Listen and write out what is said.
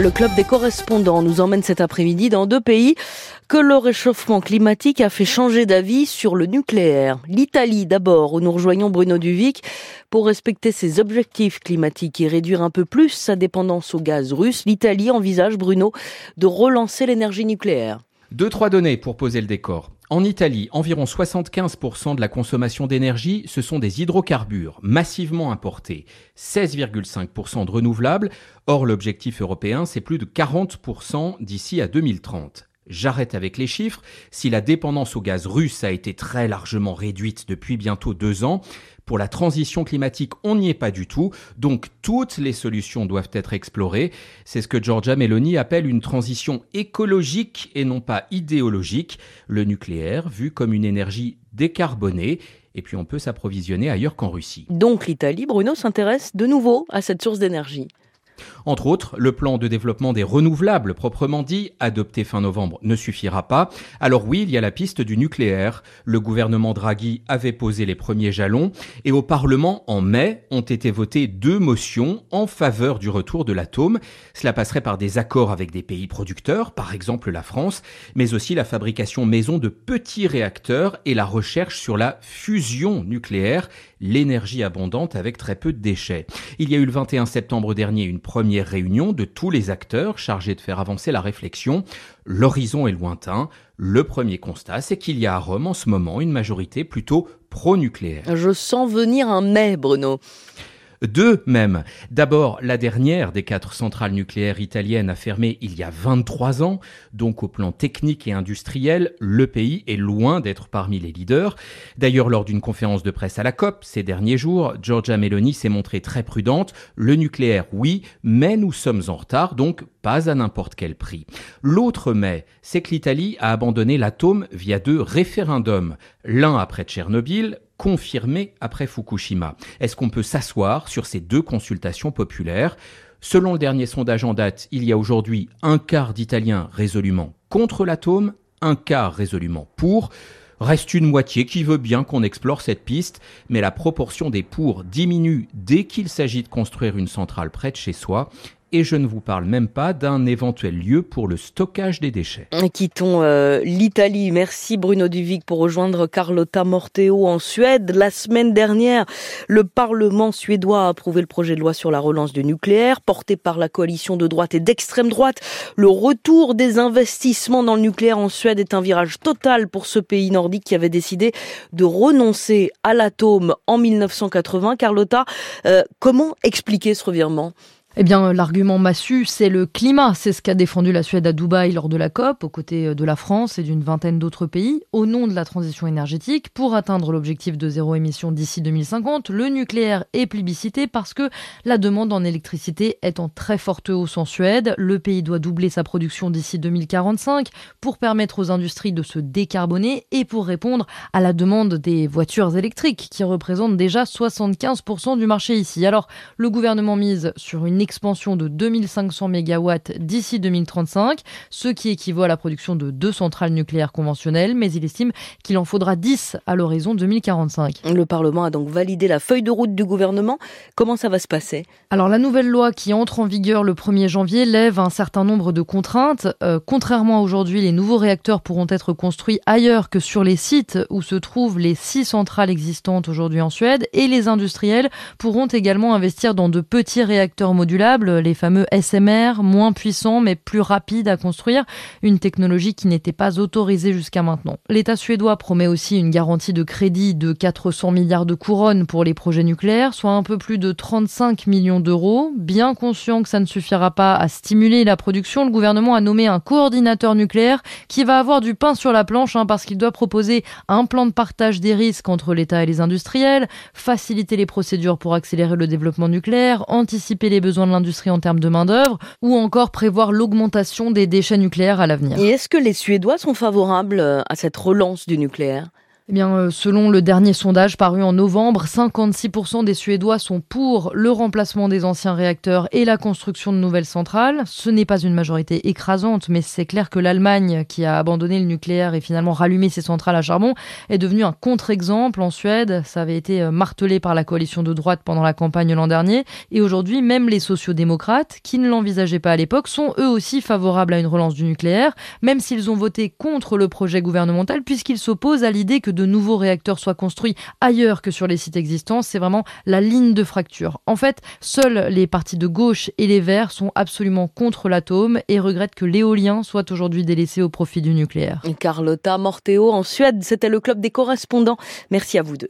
Le club des correspondants nous emmène cet après-midi dans deux pays que le réchauffement climatique a fait changer d'avis sur le nucléaire. L'Italie d'abord, où nous rejoignons Bruno Duvic pour respecter ses objectifs climatiques et réduire un peu plus sa dépendance au gaz russe. L'Italie envisage, Bruno, de relancer l'énergie nucléaire. Deux, trois données pour poser le décor. En Italie, environ 75% de la consommation d'énergie, ce sont des hydrocarbures massivement importés, 16,5% de renouvelables. Or, l'objectif européen, c'est plus de 40% d'ici à 2030. J'arrête avec les chiffres. Si la dépendance au gaz russe a été très largement réduite depuis bientôt deux ans, pour la transition climatique, on n'y est pas du tout. Donc toutes les solutions doivent être explorées. C'est ce que Giorgia Meloni appelle une transition écologique et non pas idéologique. Le nucléaire, vu comme une énergie décarbonée, et puis on peut s'approvisionner ailleurs qu'en Russie. Donc l'Italie, Bruno, s'intéresse de nouveau à cette source d'énergie. Entre autres, le plan de développement des renouvelables proprement dit, adopté fin novembre, ne suffira pas. Alors oui, il y a la piste du nucléaire. Le gouvernement Draghi avait posé les premiers jalons et au Parlement, en mai, ont été votées deux motions en faveur du retour de l'atome. Cela passerait par des accords avec des pays producteurs, par exemple la France, mais aussi la fabrication maison de petits réacteurs et la recherche sur la fusion nucléaire, l'énergie abondante avec très peu de déchets. Il y a eu le 21 septembre dernier une première réunion de tous les acteurs chargés de faire avancer la réflexion. L'horizon est lointain. Le premier constat, c'est qu'il y a à Rome en ce moment une majorité plutôt pro-nucléaire. Je sens venir un mais, Bruno. Deux même. D'abord, la dernière des quatre centrales nucléaires italiennes a fermé il y a 23 ans, donc au plan technique et industriel, le pays est loin d'être parmi les leaders. D'ailleurs, lors d'une conférence de presse à la COP ces derniers jours, Giorgia Meloni s'est montrée très prudente. Le nucléaire, oui, mais nous sommes en retard, donc pas à n'importe quel prix. L'autre mais, c'est que l'Italie a abandonné l'atome via deux référendums, l'un après Tchernobyl, confirmé après Fukushima. Est-ce qu'on peut s'asseoir sur ces deux consultations populaires? Selon le dernier sondage en date, il y a aujourd'hui un quart d'Italiens résolument contre l'atome, un quart résolument pour. Reste une moitié qui veut bien qu'on explore cette piste, mais la proportion des pour diminue dès qu'il s'agit de construire une centrale près de chez soi et je ne vous parle même pas d'un éventuel lieu pour le stockage des déchets. Quittons euh, l'Italie. Merci Bruno Duvic pour rejoindre Carlotta Morteo en Suède. La semaine dernière, le Parlement suédois a approuvé le projet de loi sur la relance du nucléaire, porté par la coalition de droite et d'extrême droite. Le retour des investissements dans le nucléaire en Suède est un virage total pour ce pays nordique qui avait décidé de renoncer à l'atome en 1980. Carlotta, euh, comment expliquer ce revirement? Eh bien, l'argument massu, c'est le climat. C'est ce qu'a défendu la Suède à Dubaï lors de la COP, aux côtés de la France et d'une vingtaine d'autres pays, au nom de la transition énergétique. Pour atteindre l'objectif de zéro émission d'ici 2050, le nucléaire est plébiscité parce que la demande en électricité est en très forte hausse en Suède. Le pays doit doubler sa production d'ici 2045 pour permettre aux industries de se décarboner et pour répondre à la demande des voitures électriques, qui représentent déjà 75% du marché ici. Alors, le gouvernement mise sur une expansion de 2500 MW d'ici 2035, ce qui équivaut à la production de deux centrales nucléaires conventionnelles, mais il estime qu'il en faudra 10 à l'horizon 2045. Le Parlement a donc validé la feuille de route du gouvernement. Comment ça va se passer? Alors la nouvelle loi qui entre en vigueur le 1er janvier lève un certain nombre de contraintes. Euh, contrairement à aujourd'hui, les nouveaux réacteurs pourront être construits ailleurs que sur les sites où se trouvent les six centrales existantes aujourd'hui en Suède et les industriels pourront également investir dans de petits réacteurs modulaires les fameux SMR, moins puissants mais plus rapides à construire, une technologie qui n'était pas autorisée jusqu'à maintenant. L'État suédois promet aussi une garantie de crédit de 400 milliards de couronnes pour les projets nucléaires, soit un peu plus de 35 millions d'euros. Bien conscient que ça ne suffira pas à stimuler la production, le gouvernement a nommé un coordinateur nucléaire qui va avoir du pain sur la planche hein, parce qu'il doit proposer un plan de partage des risques entre l'État et les industriels, faciliter les procédures pour accélérer le développement nucléaire, anticiper les besoins de l'industrie en termes de main-d'œuvre, ou encore prévoir l'augmentation des déchets nucléaires à l'avenir. Et est-ce que les Suédois sont favorables euh, à cette relance du nucléaire? Eh bien, euh, selon le dernier sondage paru en novembre, 56% des Suédois sont pour le remplacement des anciens réacteurs et la construction de nouvelles centrales. Ce n'est pas une majorité écrasante, mais c'est clair que l'Allemagne, qui a abandonné le nucléaire et finalement rallumé ses centrales à charbon, est devenue un contre-exemple en Suède. Ça avait été euh, martelé par la coalition de droite pendant la campagne l'an dernier. Et aujourd'hui, même les sociodémocrates, qui ne l'envisageaient pas à l'époque, sont eux aussi favorables à une relance du nucléaire, même s'ils ont voté contre le projet gouvernemental, puisqu'ils s'opposent à l'idée que de nouveaux réacteurs soient construits ailleurs que sur les sites existants. C'est vraiment la ligne de fracture. En fait, seuls les partis de gauche et les Verts sont absolument contre l'atome et regrettent que l'éolien soit aujourd'hui délaissé au profit du nucléaire. Carlotta Morteo en Suède, c'était le club des correspondants. Merci à vous deux.